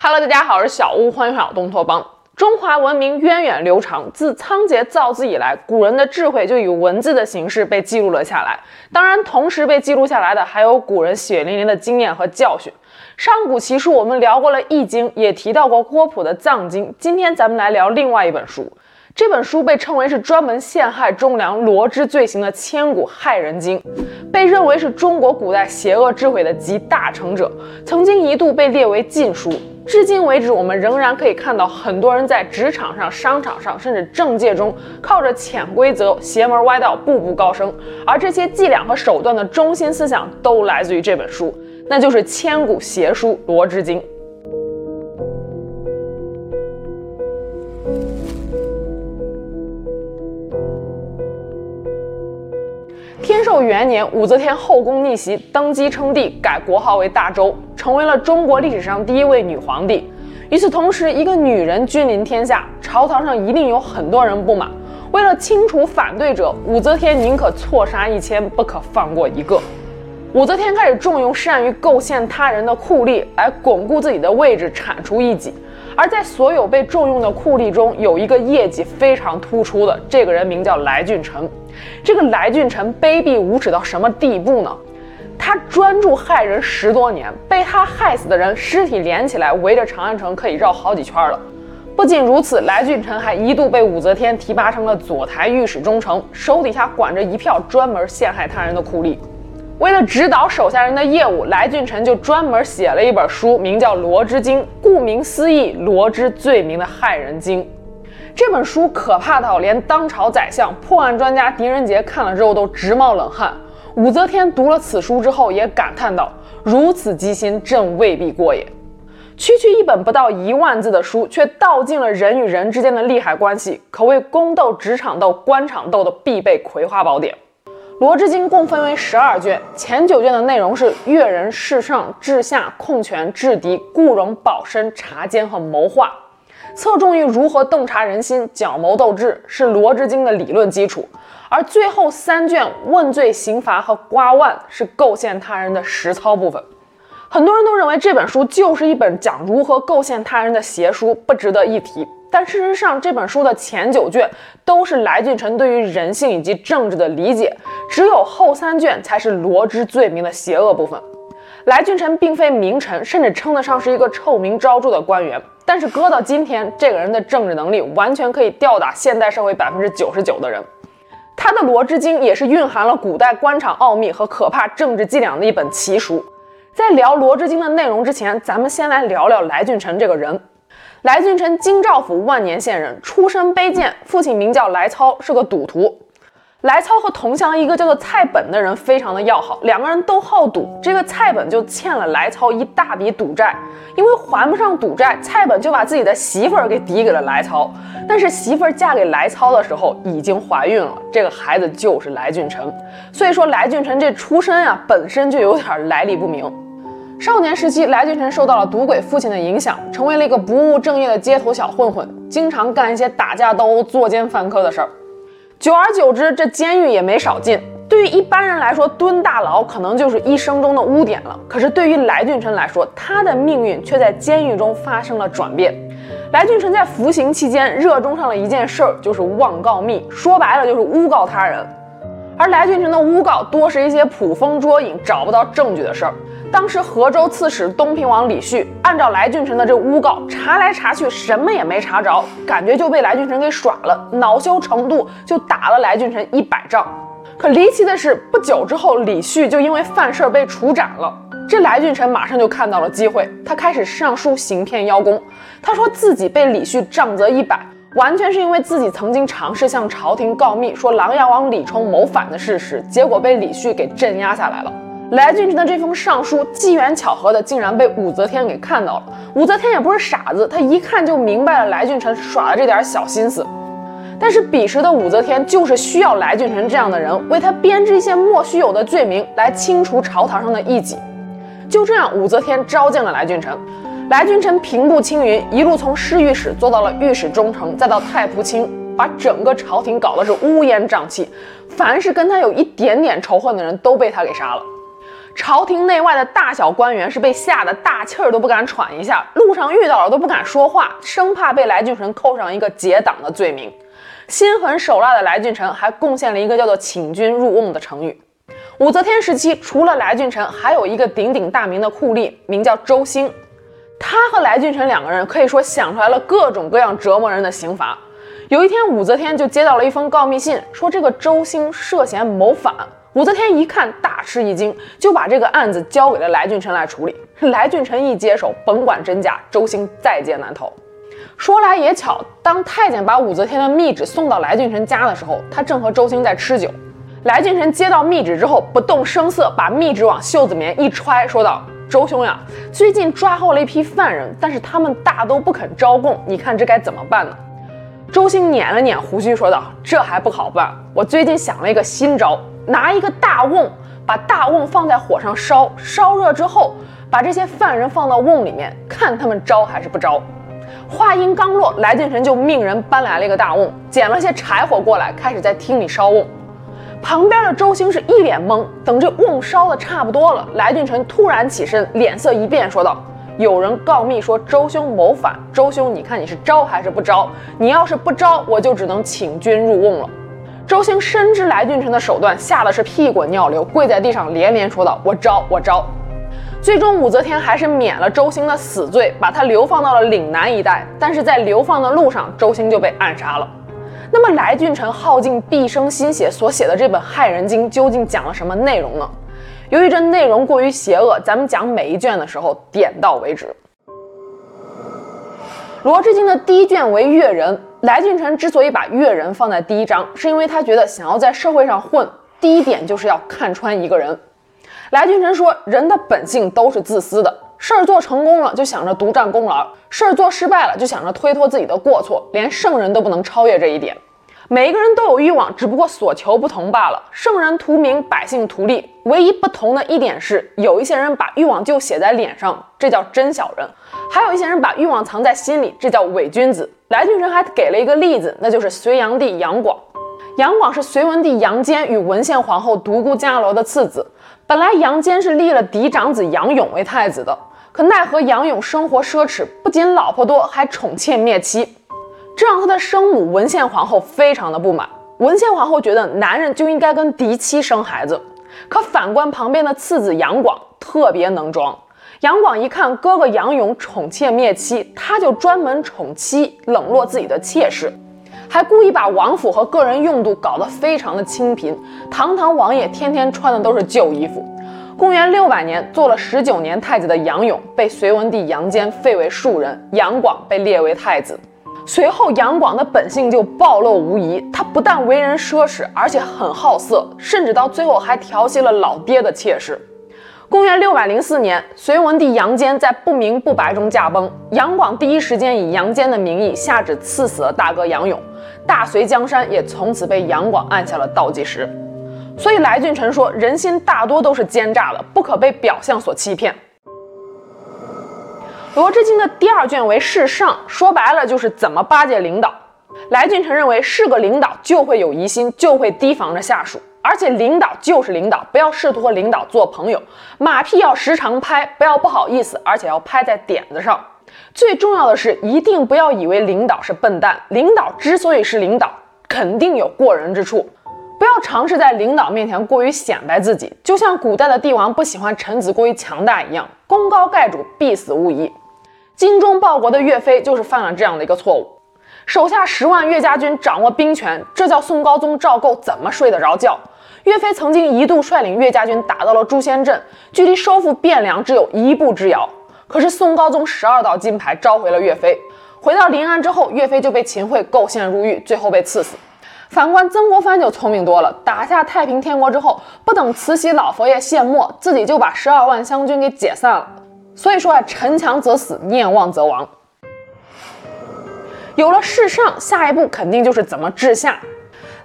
Hello，大家好，我是小屋，欢迎回到东托邦。中华文明源远流长，自仓颉造字以来，古人的智慧就以文字的形式被记录了下来。当然，同时被记录下来的还有古人血淋淋的经验和教训。上古奇书我们聊过了《易经》，也提到过郭璞的《藏经》。今天咱们来聊另外一本书，这本书被称为是专门陷害忠良罗织罪行的千古害人经，被认为是中国古代邪恶智慧的集大成者，曾经一度被列为禁书。至今为止，我们仍然可以看到很多人在职场上、商场上，甚至政界中，靠着潜规则、邪门歪道步步高升。而这些伎俩和手段的中心思想，都来自于这本书，那就是千古邪书《罗织经》。元年，武则天后宫逆袭，登基称帝，改国号为大周，成为了中国历史上第一位女皇帝。与此同时，一个女人君临天下，朝堂上一定有很多人不满。为了清除反对者，武则天宁可错杀一千，不可放过一个。武则天开始重用善于构陷他人的酷吏，来巩固自己的位置，铲除异己。而在所有被重用的酷吏中，有一个业绩非常突出的，这个人名叫来俊臣。这个来俊臣卑鄙无耻到什么地步呢？他专注害人十多年，被他害死的人尸体连起来，围着长安城可以绕好几圈了。不仅如此，来俊臣还一度被武则天提拔成了左台御史中丞，手底下管着一票专门陷害他人的酷吏。为了指导手下人的业务，来俊臣就专门写了一本书，名叫《罗织经》，顾名思义，罗织罪名的害人经。这本书可怕到连当朝宰相、破案专家狄仁杰看了之后都直冒冷汗。武则天读了此书之后也感叹道：“如此机心，朕未必过也。”区区一本不到一万字的书，却道尽了人与人之间的利害关系，可谓宫斗、职场斗、官场斗的必备葵花宝典。《罗织经》共分为十二卷，前九卷的内容是阅人、事上、治下、控权、制敌、固荣、保身、察奸和谋划，侧重于如何洞察人心、矫谋斗智，是《罗织经》的理论基础。而最后三卷问罪、刑罚和刮腕是构陷他人的实操部分。很多人都认为这本书就是一本讲如何构陷他人的邪书，不值得一提。但事实上，这本书的前九卷都是来俊臣对于人性以及政治的理解，只有后三卷才是罗织罪名的邪恶部分。来俊臣并非名臣，甚至称得上是一个臭名昭著的官员，但是搁到今天，这个人的政治能力完全可以吊打现代社会百分之九十九的人。他的《罗织经》也是蕴含了古代官场奥秘和可怕政治伎俩的一本奇书。在聊《罗织经》的内容之前，咱们先来聊聊来俊臣这个人。来俊臣，京兆府万年县人，出身卑贱，父亲名叫来操，是个赌徒。来操和同乡一个叫做蔡本的人非常的要好，两个人都好赌。这个蔡本就欠了来操一大笔赌债，因为还不上赌债，蔡本就把自己的媳妇儿给抵给了来操。但是媳妇儿嫁给来操的时候已经怀孕了，这个孩子就是来俊臣。所以说来俊臣这出身啊，本身就有点来历不明。少年时期，来俊臣受到了赌鬼父亲的影响，成为了一个不务正业的街头小混混，经常干一些打架斗殴、作奸犯科的事儿。久而久之，这监狱也没少进。对于一般人来说，蹲大牢可能就是一生中的污点了。可是对于来俊臣来说，他的命运却在监狱中发生了转变。来俊臣在服刑期间，热衷上了一件事儿，就是妄告密，说白了就是诬告他人。而来俊臣的诬告多是一些捕风捉影、找不到证据的事儿。当时河州刺史东平王李旭按照来俊臣的这诬告查来查去，什么也没查着，感觉就被来俊臣给耍了，恼羞成怒就打了来俊臣一百杖。可离奇的是，不久之后李旭就因为犯事儿被处斩了。这来俊臣马上就看到了机会，他开始上书行骗邀功。他说自己被李旭杖责一百，完全是因为自己曾经尝试向朝廷告密，说琅琊王李冲谋反的事实，结果被李旭给镇压下来了。来俊臣的这封上书，机缘巧合的竟然被武则天给看到了。武则天也不是傻子，她一看就明白了来俊臣耍的这点小心思。但是彼时的武则天就是需要来俊臣这样的人，为他编织一些莫须有的罪名，来清除朝堂上的异己。就这样，武则天召见了来俊臣。来俊臣平步青云，一路从侍御史做到了御史中丞，再到太仆卿，把整个朝廷搞得是乌烟瘴气。凡是跟他有一点点仇恨的人都被他给杀了。朝廷内外的大小官员是被吓得大气儿都不敢喘一下，路上遇到了都不敢说话，生怕被来俊臣扣上一个结党的罪名。心狠手辣的来俊臣还贡献了一个叫做“请君入瓮”的成语。武则天时期，除了来俊臣，还有一个鼎鼎大名的酷吏，名叫周兴。他和来俊臣两个人可以说想出来了各种各样折磨人的刑罚。有一天，武则天就接到了一封告密信，说这个周兴涉嫌谋反。武则天一看，大吃一惊，就把这个案子交给了来俊臣来处理。来俊臣一接手，甭管真假，周兴在劫难逃。说来也巧，当太监把武则天的密旨送到来俊臣家的时候，他正和周兴在吃酒。来俊臣接到密旨之后，不动声色把密旨往袖子里面一揣，说道：“周兄呀，最近抓获了一批犯人，但是他们大都不肯招供，你看这该怎么办呢？”周兴捻了捻胡须，说道：“这还不好办，我最近想了一个新招，拿一个大瓮，把大瓮放在火上烧，烧热之后，把这些犯人放到瓮里面，看他们招还是不招。”话音刚落，来俊臣就命人搬来了一个大瓮，捡了些柴火过来，开始在厅里烧瓮。旁边的周兴是一脸懵，等这瓮烧的差不多了，来俊臣突然起身，脸色一变，说道：“有人告密说周兄谋反，周兄，你看你是招还是不招？你要是不招，我就只能请君入瓮了。”周兴深知来俊臣的手段，吓得是屁滚尿流，跪在地上连连说道：“我招，我招。”最终，武则天还是免了周兴的死罪，把他流放到了岭南一带。但是在流放的路上，周兴就被暗杀了。那么，来俊臣耗尽毕生心血所写的这本《害人经》究竟讲了什么内容呢？由于这内容过于邪恶，咱们讲每一卷的时候点到为止。《罗织经》的第一卷为阅人，来俊臣之所以把阅人放在第一章，是因为他觉得想要在社会上混，第一点就是要看穿一个人。来俊臣说，人的本性都是自私的。事儿做成功了，就想着独占功劳；事儿做失败了，就想着推脱自己的过错。连圣人都不能超越这一点。每一个人都有欲望，只不过所求不同罢了。圣人图名，百姓图利，唯一不同的一点是，有一些人把欲望就写在脸上，这叫真小人；还有一些人把欲望藏在心里，这叫伪君子。来俊臣还给了一个例子，那就是隋炀帝杨广。杨广是隋文帝杨坚与文献皇后独孤伽罗的次子。本来杨坚是立了嫡长子杨勇为太子的。可奈何杨勇生活奢侈，不仅老婆多，还宠妾灭妻，这让他的生母文献皇后非常的不满。文献皇后觉得男人就应该跟嫡妻生孩子，可反观旁边的次子杨广特别能装。杨广一看哥哥杨勇宠妾灭妻，他就专门宠妻，冷落自己的妾室，还故意把王府和个人用度搞得非常的清贫。堂堂王爷天天穿的都是旧衣服。公元六百年，做了十九年太子的杨勇被隋文帝杨坚废为庶人，杨广被列为太子。随后，杨广的本性就暴露无遗，他不但为人奢侈，而且很好色，甚至到最后还调戏了老爹的妾室。公元六百零四年，隋文帝杨坚在不明不白中驾崩，杨广第一时间以杨坚的名义下旨赐死了大哥杨勇，大隋江山也从此被杨广按下了倒计时。所以来俊臣说，人心大多都是奸诈的，不可被表象所欺骗。《罗织经》的第二卷为事上，说白了就是怎么巴结领导。来俊臣认为，是个领导就会有疑心，就会提防着下属，而且领导就是领导，不要试图和领导做朋友。马屁要时常拍，不要不好意思，而且要拍在点子上。最重要的是，一定不要以为领导是笨蛋，领导之所以是领导，肯定有过人之处。不要尝试在领导面前过于显摆自己，就像古代的帝王不喜欢臣子过于强大一样，功高盖主，必死无疑。精忠报国的岳飞就是犯了这样的一个错误，手下十万岳家军掌握兵权，这叫宋高宗赵构怎么睡得着觉？岳飞曾经一度率领岳家军打到了诛仙阵，距离收复汴梁只有一步之遥，可是宋高宗十二道金牌召回了岳飞，回到临安之后，岳飞就被秦桧构陷入狱，最后被赐死。反观曾国藩就聪明多了，打下太平天国之后，不等慈禧老佛爷献墨，自己就把十二万湘军给解散了。所以说啊，陈强则死，念妄则亡。有了事上，下一步肯定就是怎么治下。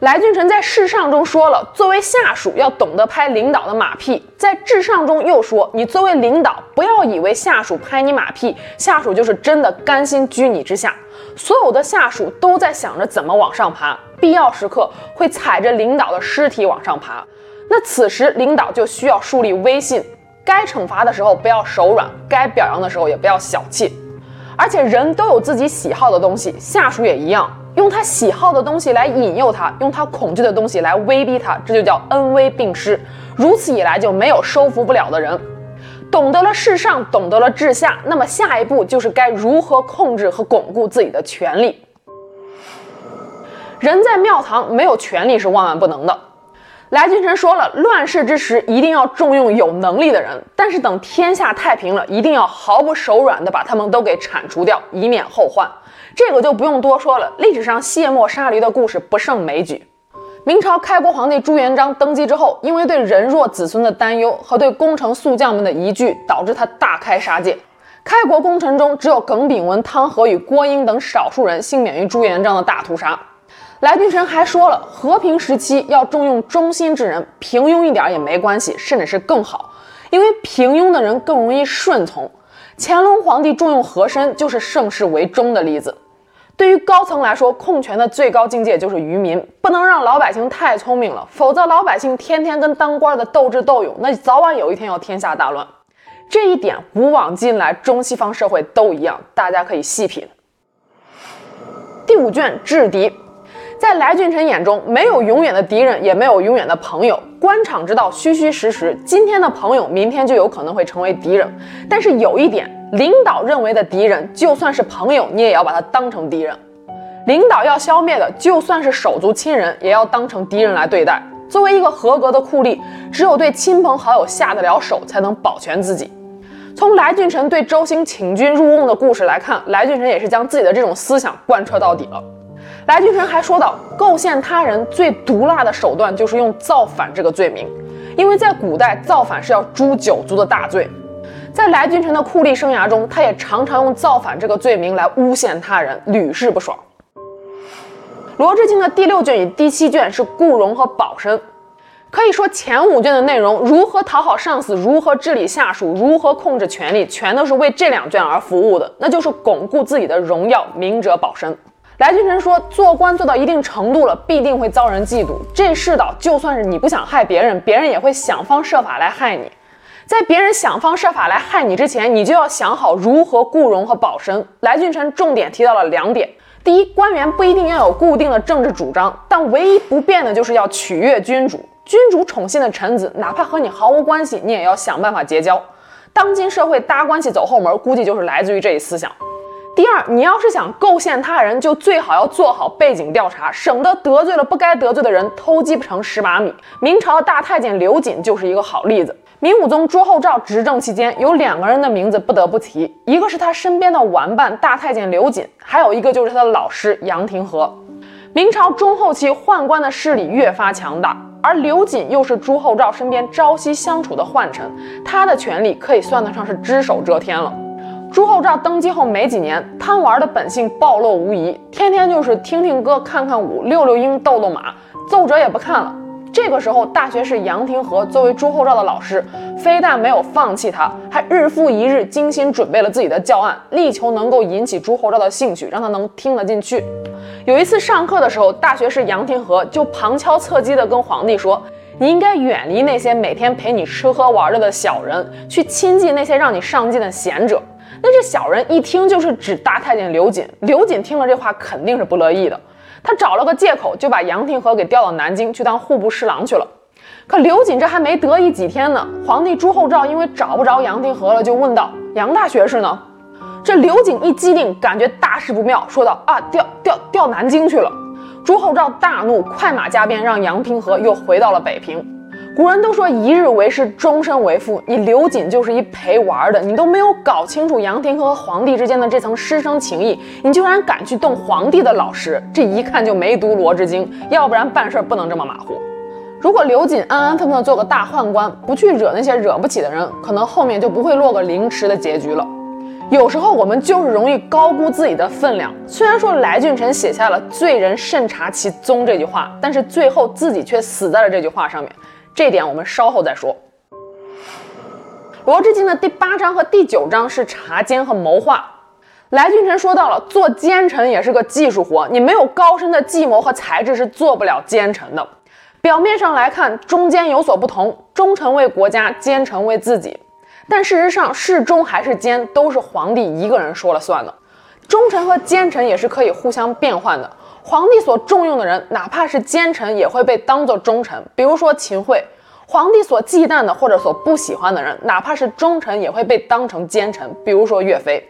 来俊臣在事上中说了，作为下属要懂得拍领导的马屁，在至上中又说，你作为领导，不要以为下属拍你马屁，下属就是真的甘心居你之下。所有的下属都在想着怎么往上爬。必要时刻会踩着领导的尸体往上爬，那此时领导就需要树立威信，该惩罚的时候不要手软，该表扬的时候也不要小气。而且人都有自己喜好的东西，下属也一样，用他喜好的东西来引诱他，用他恐惧的东西来威逼他，这就叫恩威并施。如此一来，就没有收服不了的人。懂得了事上，懂得了治下，那么下一步就是该如何控制和巩固自己的权力。人在庙堂，没有权力是万万不能的。来俊臣说了，乱世之时一定要重用有能力的人，但是等天下太平了，一定要毫不手软地把他们都给铲除掉，以免后患。这个就不用多说了，历史上卸磨杀驴的故事不胜枚举。明朝开国皇帝朱元璋登基之后，因为对人弱子孙的担忧和对功臣宿将们的疑惧，导致他大开杀戒。开国功臣中，只有耿炳文、汤和与郭英等少数人幸免于朱元璋的大屠杀。来俊臣还说了，和平时期要重用忠心之人，平庸一点也没关系，甚至是更好，因为平庸的人更容易顺从。乾隆皇帝重用和珅，就是盛世为忠的例子。对于高层来说，控权的最高境界就是愚民，不能让老百姓太聪明了，否则老百姓天天跟当官的斗智斗勇，那早晚有一天要天下大乱。这一点古往今来中西方社会都一样，大家可以细品。第五卷制敌，在来俊臣眼中，没有永远的敌人，也没有永远的朋友。官场之道，虚虚实实，今天的朋友，明天就有可能会成为敌人。但是有一点。领导认为的敌人，就算是朋友，你也要把他当成敌人；领导要消灭的，就算是手足亲人，也要当成敌人来对待。作为一个合格的酷吏，只有对亲朋好友下得了手，才能保全自己。从来俊臣对周兴请君入瓮的故事来看，来俊臣也是将自己的这种思想贯彻到底了。来俊臣还说到，构陷他人最毒辣的手段就是用造反这个罪名，因为在古代，造反是要诛九族的大罪。在来俊臣的酷吏生涯中，他也常常用造反这个罪名来诬陷他人，屡试不爽。罗织经的第六卷与第七卷是顾荣和保身，可以说前五卷的内容，如何讨好上司，如何治理下属，如何控制权力，全都是为这两卷而服务的，那就是巩固自己的荣耀，明哲保身。来俊臣说，做官做到一定程度了，必定会遭人嫉妒。这世道，就算是你不想害别人，别人也会想方设法来害你。在别人想方设法来害你之前，你就要想好如何顾荣和保身。来俊臣重点提到了两点：第一，官员不一定要有固定的政治主张，但唯一不变的就是要取悦君主。君主宠信的臣子，哪怕和你毫无关系，你也要想办法结交。当今社会搭关系走后门，估计就是来自于这一思想。第二，你要是想构陷他人，就最好要做好背景调查，省得得罪了不该得罪的人，偷鸡不成蚀把米。明朝的大太监刘瑾就是一个好例子。明武宗朱厚照执政期间，有两个人的名字不得不提，一个是他身边的玩伴大太监刘瑾，还有一个就是他的老师杨廷和。明朝中后期，宦官的势力越发强大，而刘瑾又是朱厚照身边朝夕相处的宦臣，他的权力可以算得上是只手遮天了。朱厚照登基后没几年，贪玩的本性暴露无遗，天天就是听听歌、看看舞、遛遛鹰、逗逗马，奏折也不看了。这个时候，大学士杨廷和作为朱厚照的老师，非但没有放弃他，还日复一日精心准备了自己的教案，力求能够引起朱厚照的兴趣，让他能听得进去。有一次上课的时候，大学士杨廷和就旁敲侧击地跟皇帝说：“你应该远离那些每天陪你吃喝玩乐的小人，去亲近那些让你上进的贤者。”那这小人一听就是指大太监刘瑾。刘瑾听了这话，肯定是不乐意的。他找了个借口，就把杨廷和给调到南京去当户部侍郎去了。可刘瑾这还没得意几天呢，皇帝朱厚照因为找不着杨廷和了，就问道：“杨大学士呢？”这刘瑾一机灵，感觉大事不妙，说道：“啊，调调调南京去了。”朱厚照大怒，快马加鞭，让杨廷和又回到了北平。古人都说一日为师，终身为父。你刘瑾就是一陪玩的，你都没有搞清楚杨廷和皇帝之间的这层师生情谊，你居然敢去动皇帝的老师，这一看就没读《罗织经》，要不然办事不能这么马虎。如果刘瑾安安分分做个大宦官，不去惹那些惹不起的人，可能后面就不会落个凌迟的结局了。有时候我们就是容易高估自己的分量。虽然说来俊臣写下了“罪人慎察其宗”这句话，但是最后自己却死在了这句话上面。这点我们稍后再说。罗织经的第八章和第九章是察奸和谋划。来俊臣说到了，做奸臣也是个技术活，你没有高深的计谋和才智是做不了奸臣的。表面上来看，忠奸有所不同，忠臣为国家，奸臣为自己。但事实上，是忠还是奸，都是皇帝一个人说了算的。忠臣和奸臣也是可以互相变换的。皇帝所重用的人，哪怕是奸臣，也会被当作忠臣。比如说秦桧，皇帝所忌惮的或者所不喜欢的人，哪怕是忠臣，也会被当成奸臣。比如说岳飞。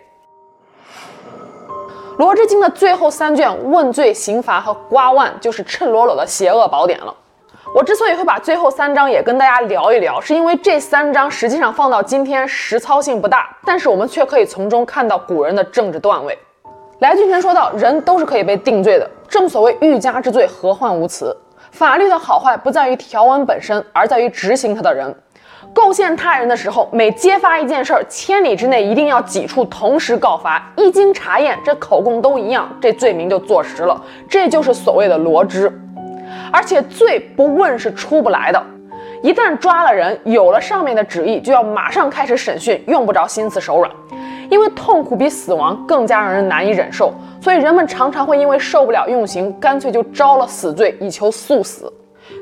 《罗织经》的最后三卷问罪、刑罚和瓜万，就是赤裸裸的邪恶宝典了。我之所以会把最后三章也跟大家聊一聊，是因为这三章实际上放到今天实操性不大，但是我们却可以从中看到古人的政治段位。来俊臣说道：“人都是可以被定罪的，正所谓欲加之罪，何患无辞。法律的好坏不在于条文本身，而在于执行它的人。”构陷他人的时候，每揭发一件事儿，千里之内一定要几处同时告发。一经查验，这口供都一样，这罪名就坐实了。这就是所谓的罗织。而且罪不问是出不来的，一旦抓了人，有了上面的旨意，就要马上开始审讯，用不着心慈手软。因为痛苦比死亡更加让人难以忍受，所以人们常常会因为受不了用刑，干脆就招了死罪，以求速死。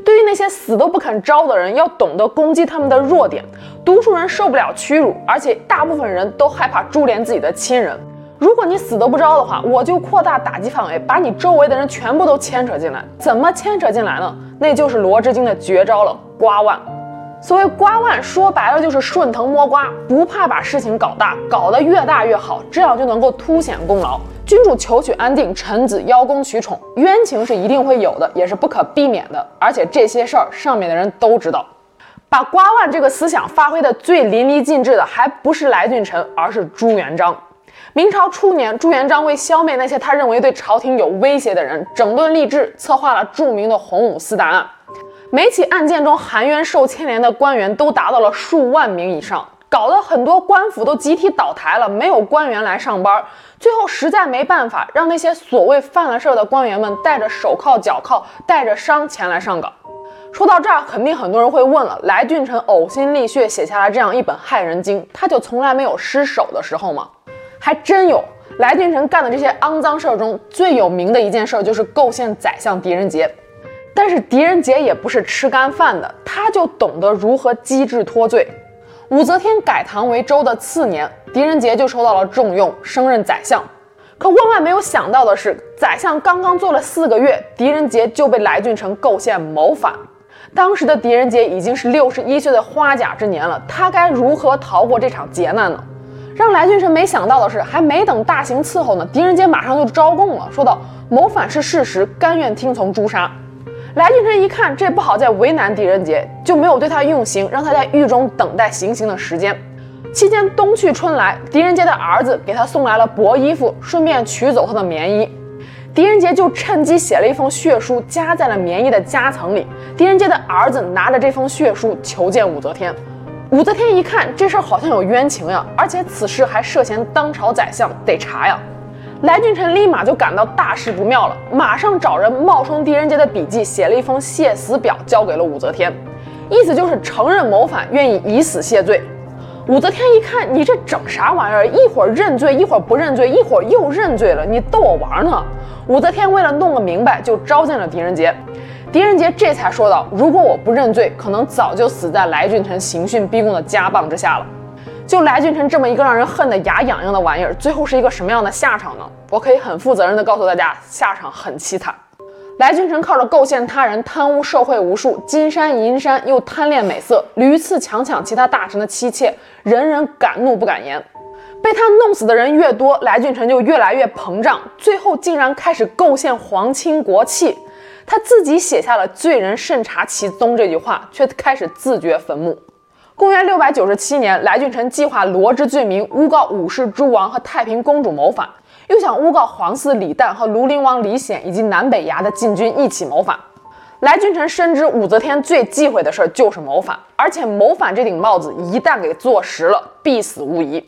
对于那些死都不肯招的人，要懂得攻击他们的弱点。读书人受不了屈辱，而且大部分人都害怕株连自己的亲人。如果你死都不招的话，我就扩大打击范围，把你周围的人全部都牵扯进来。怎么牵扯进来呢？那就是《罗织经》的绝招了——瓜万。所谓瓜万，说白了就是顺藤摸瓜，不怕把事情搞大，搞得越大越好，这样就能够凸显功劳。君主求取安定，臣子邀功取宠，冤情是一定会有的，也是不可避免的。而且这些事儿上面的人都知道。把瓜万这个思想发挥的最淋漓尽致的，还不是来俊臣，而是朱元璋。明朝初年，朱元璋为消灭那些他认为对朝廷有威胁的人，整顿吏治，策划了著名的洪武四大案。每起案件中含冤受牵连的官员都达到了数万名以上。搞得很多官府都集体倒台了，没有官员来上班。最后实在没办法，让那些所谓犯了事儿的官员们带着手铐脚铐，带着伤前来上岗。说到这儿，肯定很多人会问了：来俊臣呕心沥血写下了这样一本害人经，他就从来没有失手的时候吗？还真有。来俊臣干的这些肮脏事儿中最有名的一件事，就是构陷宰相狄仁杰。但是狄仁杰也不是吃干饭的，他就懂得如何机智脱罪。武则天改唐为周的次年，狄仁杰就受到了重用，升任宰相。可万万没有想到的是，宰相刚刚做了四个月，狄仁杰就被来俊臣构陷谋反。当时的狄仁杰已经是六十一岁的花甲之年了，他该如何逃过这场劫难呢？让来俊臣没想到的是，还没等大刑伺候呢，狄仁杰马上就招供了，说道：“谋反是事实，甘愿听从诛杀。”来俊臣一看，这不好再为难狄仁杰，就没有对他用刑，让他在狱中等待行刑的时间。期间冬去春来，狄仁杰的儿子给他送来了薄衣服，顺便取走他的棉衣。狄仁杰就趁机写了一封血书，夹在了棉衣的夹层里。狄仁杰的儿子拿着这封血书求见武则天。武则天一看，这事儿好像有冤情呀，而且此事还涉嫌当朝宰相，得查呀。来俊臣立马就感到大事不妙了，马上找人冒充狄仁杰的笔记，写了一封谢死表，交给了武则天，意思就是承认谋反，愿意以死谢罪。武则天一看，你这整啥玩意儿？一会儿认罪，一会儿不认罪，一会儿又认罪了，你逗我玩呢？武则天为了弄个明白，就召见了狄仁杰。狄仁杰这才说道：“如果我不认罪，可能早就死在来俊臣刑讯逼供的家棒之下了。”就来俊臣这么一个让人恨得牙痒痒的玩意儿，最后是一个什么样的下场呢？我可以很负责任地告诉大家，下场很凄惨。来俊臣靠着构陷他人，贪污受贿无数，金山银山，又贪恋美色，屡次强抢其他大臣的妻妾，人人敢怒不敢言。被他弄死的人越多，来俊臣就越来越膨胀，最后竟然开始构陷皇亲国戚。他自己写下了“罪人慎察其宗”这句话，却开始自掘坟墓。公元六百九十七年，来俊臣计划罗织罪名，诬告武氏诸王和太平公主谋反，又想诬告皇嗣李旦和庐陵王李显以及南北衙的禁军一起谋反。来俊臣深知武则天最忌讳的事就是谋反，而且谋反这顶帽子一旦给坐实了，必死无疑。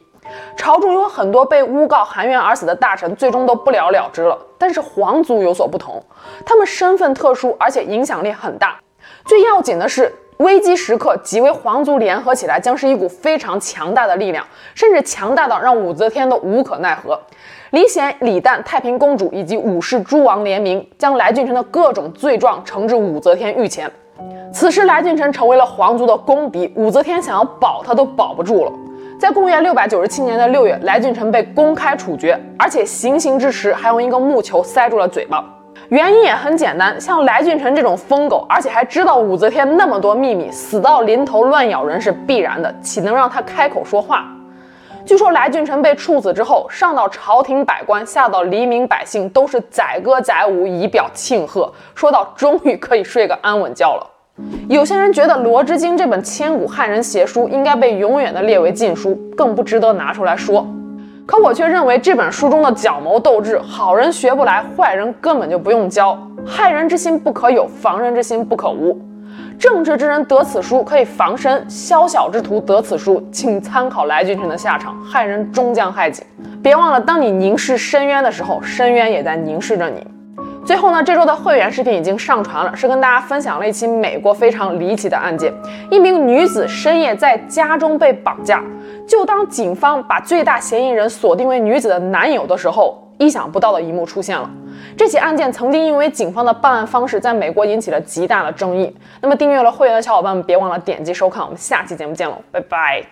朝中有很多被诬告含冤而死的大臣，最终都不了了之了。但是皇族有所不同，他们身份特殊，而且影响力很大。最要紧的是。危机时刻，几位皇族联合起来，将是一股非常强大的力量，甚至强大到让武则天都无可奈何。李显、李旦、太平公主以及武氏诸王联名，将来俊臣的各种罪状呈至武则天御前。此时，来俊臣成为了皇族的公敌，武则天想要保他都保不住了。在公元六百九十七年的六月，来俊臣被公开处决，而且行刑之时还用一个木球塞住了嘴巴。原因也很简单，像来俊臣这种疯狗，而且还知道武则天那么多秘密，死到临头乱咬人是必然的，岂能让他开口说话？据说来俊臣被处死之后，上到朝廷百官，下到黎民百姓，都是载歌载舞以表庆贺，说到终于可以睡个安稳觉了。有些人觉得《罗织经》这本千古汉人邪书应该被永远的列为禁书，更不值得拿出来说。可我却认为这本书中的角谋斗智，好人学不来，坏人根本就不用教。害人之心不可有，防人之心不可无。正直之人得此书可以防身，宵小之徒得此书，请参考来俊臣的下场，害人终将害己。别忘了，当你凝视深渊的时候，深渊也在凝视着你。最后呢，这周的会员视频已经上传了，是跟大家分享了一起美国非常离奇的案件。一名女子深夜在家中被绑架，就当警方把最大嫌疑人锁定为女子的男友的时候，意想不到的一幕出现了。这起案件曾经因为警方的办案方式，在美国引起了极大的争议。那么订阅了会员的小伙伴们，别忘了点击收看。我们下期节目见喽，拜拜。